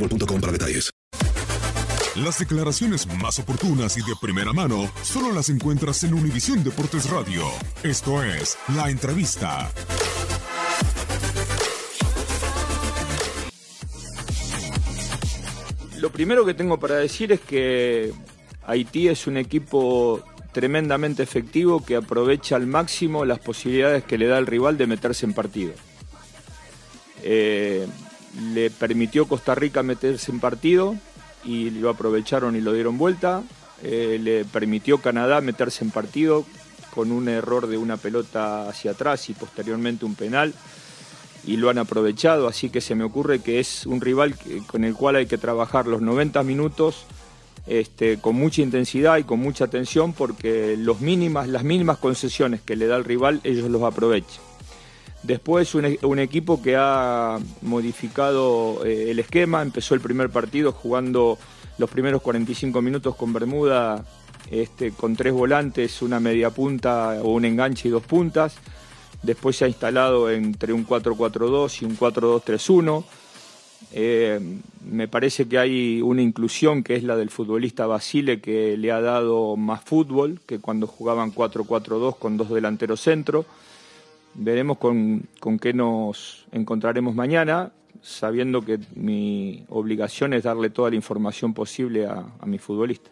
boostmobile.com para detalles. Las declaraciones más oportunas y de primera mano solo las encuentras en Univisión Deportes Radio. Esto es La Entrevista. Lo primero que tengo para decir es que Haití es un equipo tremendamente efectivo que aprovecha al máximo las posibilidades que le da el rival de meterse en partido. Eh, le permitió Costa Rica meterse en partido y lo aprovecharon y lo dieron vuelta. Eh, le permitió Canadá meterse en partido con un error de una pelota hacia atrás y posteriormente un penal y lo han aprovechado, así que se me ocurre que es un rival con el cual hay que trabajar los 90 minutos este, con mucha intensidad y con mucha atención porque los mínimas, las mínimas concesiones que le da el rival ellos los aprovechan. Después un, e- un equipo que ha modificado eh, el esquema, empezó el primer partido jugando los primeros 45 minutos con Bermuda este, con tres volantes, una media punta o un enganche y dos puntas. Después se ha instalado entre un 4-4-2 y un 4-2-3-1. Eh, me parece que hay una inclusión que es la del futbolista Basile que le ha dado más fútbol que cuando jugaban 4-4-2 con dos delanteros centro. Veremos con, con qué nos encontraremos mañana, sabiendo que mi obligación es darle toda la información posible a, a mi futbolista.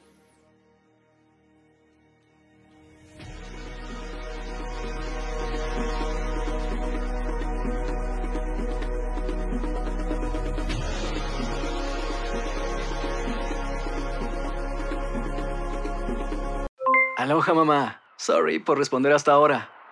Aloha mamá. Sorry por responder hasta ahora.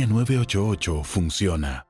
línea 988 funciona.